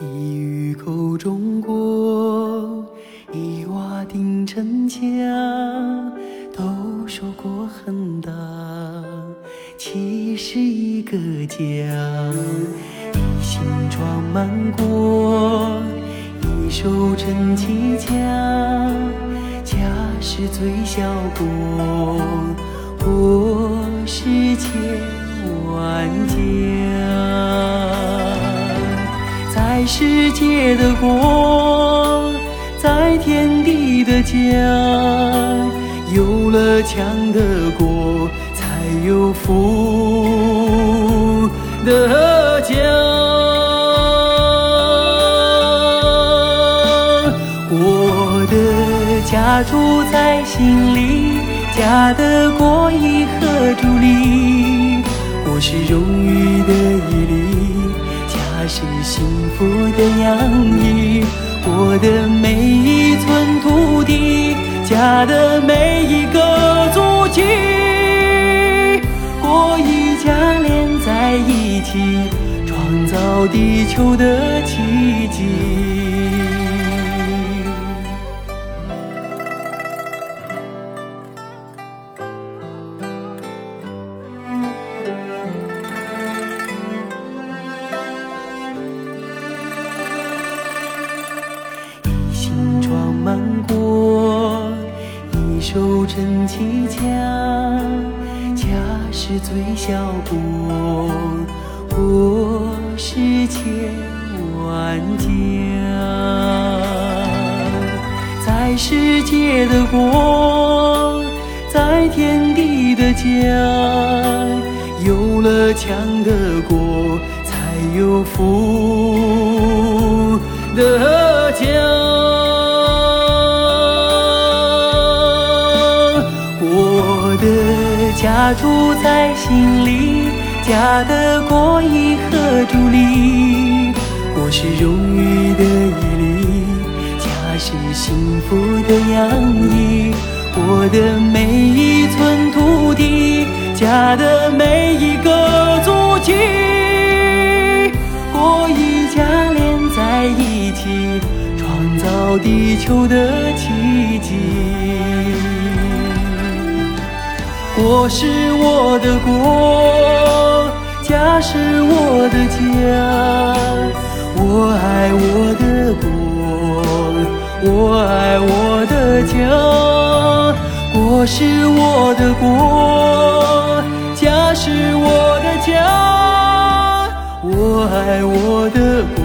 一玉口中国一瓦顶成家都说国很大其实一个家一心装满国一手撑起家家是最小国国是千万家世界的国，在天地的家，有了强的国，才有富的家。我的家住在心里，家的国以何助力？我是荣誉的毅力，是幸福的洋溢。我的每一寸土地，家的每一个足迹，国与家连在一起，创造地球的奇迹。心装满国，一手撑起家，家是最小国，国是千万家。在世界的国，在天地的家，有了强的国，才有福家住在心里，家的国以何助力？国是荣誉的毅力，家是幸福的洋溢。我的每一寸土地，家的每一个足迹，国与家连在一起，创造地球的奇迹。国是我的国家是我的家我爱我的国我爱我的家国是我的国家是我的家我爱我的国。